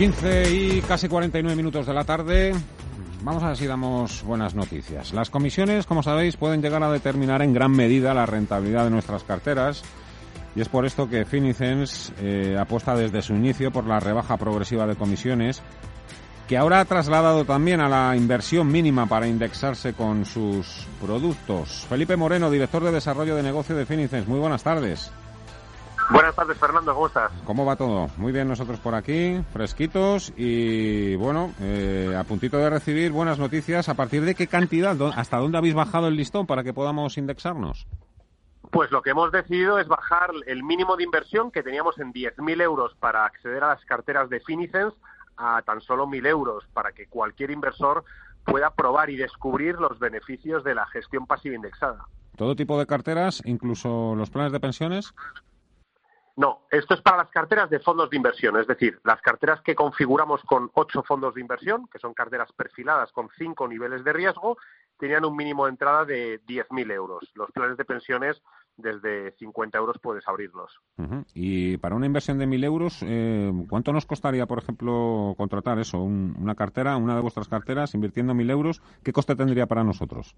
15 y casi 49 minutos de la tarde. Vamos a ver si damos buenas noticias. Las comisiones, como sabéis, pueden llegar a determinar en gran medida la rentabilidad de nuestras carteras. Y es por esto que Finicens eh, apuesta desde su inicio por la rebaja progresiva de comisiones, que ahora ha trasladado también a la inversión mínima para indexarse con sus productos. Felipe Moreno, director de desarrollo de negocio de Finicens. Muy buenas tardes. Buenas tardes, Fernando, ¿cómo estás? ¿Cómo va todo? Muy bien, nosotros por aquí, fresquitos y bueno, eh, a puntito de recibir buenas noticias. ¿A partir de qué cantidad, hasta dónde habéis bajado el listón para que podamos indexarnos? Pues lo que hemos decidido es bajar el mínimo de inversión que teníamos en 10.000 euros para acceder a las carteras de Finicens a tan solo 1.000 euros para que cualquier inversor pueda probar y descubrir los beneficios de la gestión pasiva indexada. ¿Todo tipo de carteras, incluso los planes de pensiones? No, esto es para las carteras de fondos de inversión, es decir, las carteras que configuramos con ocho fondos de inversión, que son carteras perfiladas con cinco niveles de riesgo, tenían un mínimo de entrada de 10.000 euros. Los planes de pensiones, desde 50 euros puedes abrirlos. Y para una inversión de 1.000 euros, eh, ¿cuánto nos costaría, por ejemplo, contratar eso? una cartera, una de vuestras carteras, invirtiendo 1.000 euros, ¿qué coste tendría para nosotros?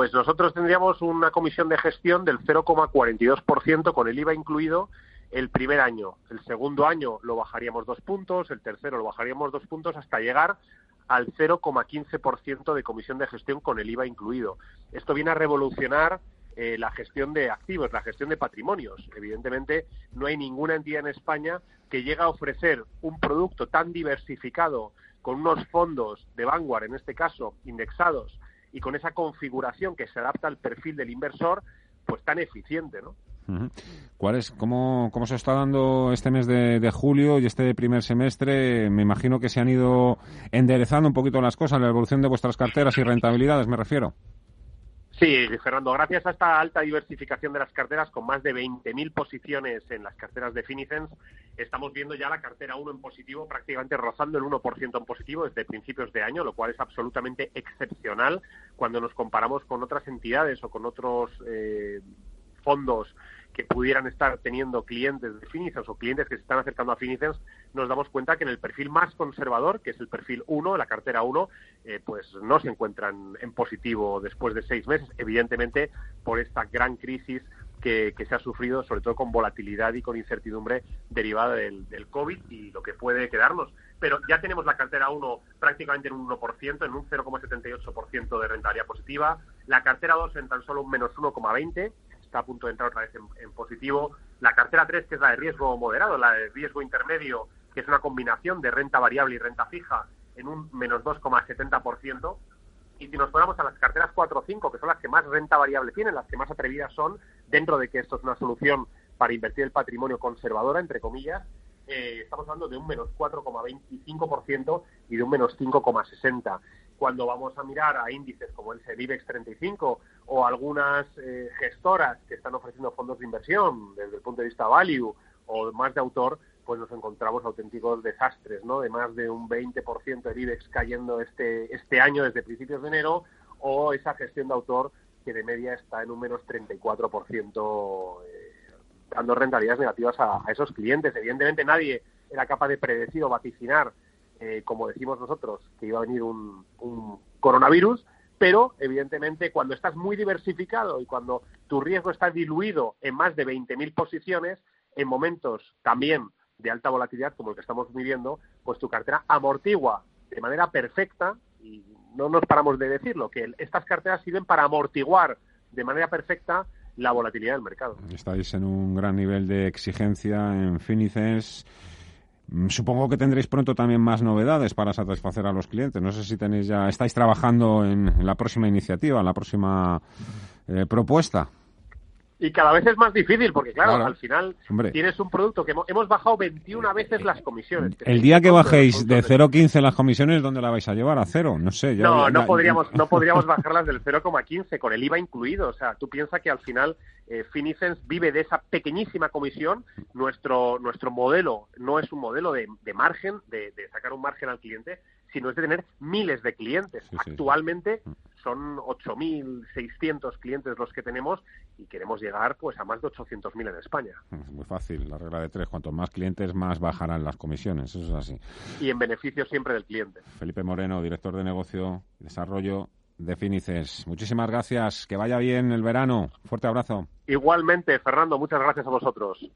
Pues nosotros tendríamos una comisión de gestión del 0,42% con el IVA incluido el primer año. El segundo año lo bajaríamos dos puntos, el tercero lo bajaríamos dos puntos hasta llegar al 0,15% de comisión de gestión con el IVA incluido. Esto viene a revolucionar eh, la gestión de activos, la gestión de patrimonios. Evidentemente, no hay ninguna entidad en España que llegue a ofrecer un producto tan diversificado con unos fondos de Vanguard, en este caso, indexados, y con esa configuración que se adapta al perfil del inversor, pues tan eficiente, ¿no? ¿Cuál es, cómo, cómo se está dando este mes de, julio y este primer semestre? Me imagino que se han ido enderezando un poquito las cosas, la evolución de vuestras carteras y rentabilidades, me refiero. Sí, Fernando, gracias a esta alta diversificación de las carteras, con más de 20.000 posiciones en las carteras de Finicens, estamos viendo ya la cartera 1 en positivo, prácticamente rozando el 1% en positivo desde principios de año, lo cual es absolutamente excepcional cuando nos comparamos con otras entidades o con otros eh, fondos que pudieran estar teniendo clientes de Finicens o clientes que se están acercando a Finicens, nos damos cuenta que en el perfil más conservador, que es el perfil 1, la cartera 1, eh, pues no se encuentran en positivo después de seis meses, evidentemente por esta gran crisis que, se ha sufrido, sobre todo con volatilidad y con incertidumbre derivada del, del COVID y lo que puede quedarnos. Pero ya tenemos la cartera 1 prácticamente en un 1%, en un 0,78% de rentabilidad positiva, la cartera 2 en tan solo un menos 1,20%, está a punto de entrar otra vez en, positivo. La cartera 3, que es la de riesgo moderado, la de riesgo intermedio, que es una combinación de renta variable y renta fija, en un menos 2,70%. Y si nos ponemos a las carteras 4 o 5, que son las que más renta variable tienen, las que más atrevidas son, dentro de que esto es una solución para invertir el patrimonio conservadora, entre comillas, eh, estamos hablando de un menos 4,25% y de un menos 5,60% cuando vamos a mirar a índices como el IBEX 35 o algunas eh, gestoras que están ofreciendo fondos de inversión desde el punto de vista value o más de autor, pues nos encontramos auténticos desastres, ¿no? De más de un 20% del IBEX cayendo este, este año desde principios de enero o esa gestión de autor que de media está en un menos 34% eh, dando rentabilidades negativas a, a esos clientes. Evidentemente nadie era capaz de predecir o vaticinar eh, como decimos nosotros, que iba a venir un, coronavirus, pero evidentemente cuando estás muy diversificado y cuando tu riesgo está diluido en más de 20.000 posiciones, en momentos también de alta volatilidad como el que estamos viviendo, pues tu cartera amortigua de manera perfecta, y no nos paramos de decirlo, que estas carteras sirven para amortiguar de manera perfecta la volatilidad del mercado. Estáis en un gran nivel de exigencia en Finicens Mm, supongo que tendréis pronto también más novedades para satisfacer a los clientes. No sé si tenéis ya, estáis trabajando en, la próxima iniciativa, en la próxima eh, propuesta y cada vez es más difícil porque claro, al final tienes un producto que hemos, bajado 21 veces las comisiones. El día que bajéis de 0,15 las comisiones, ¿dónde la vais a llevar? ¿A cero? No sé. no, no, podríamos, no podríamos bajarlas del 0,15 con el IVA incluido. O sea, tú piensas que al final eh, Finicens vive de esa pequeñísima comisión. Nuestro, nuestro modelo no es un modelo de, margen, de, sacar un margen al cliente, sino es de tener miles de clientes. Actualmente son 8.600 clientes los que tenemos y queremos llegar pues a más de 800.000 en España. Es muy fácil, la regla de tres. Cuanto más clientes, más bajarán las comisiones. Eso es así. Y en beneficio siempre del cliente. Felipe Moreno, director de negocio y desarrollo de Finices. Muchísimas gracias. Que vaya bien el verano. Fuerte abrazo. Igualmente, Fernando, muchas gracias a vosotros.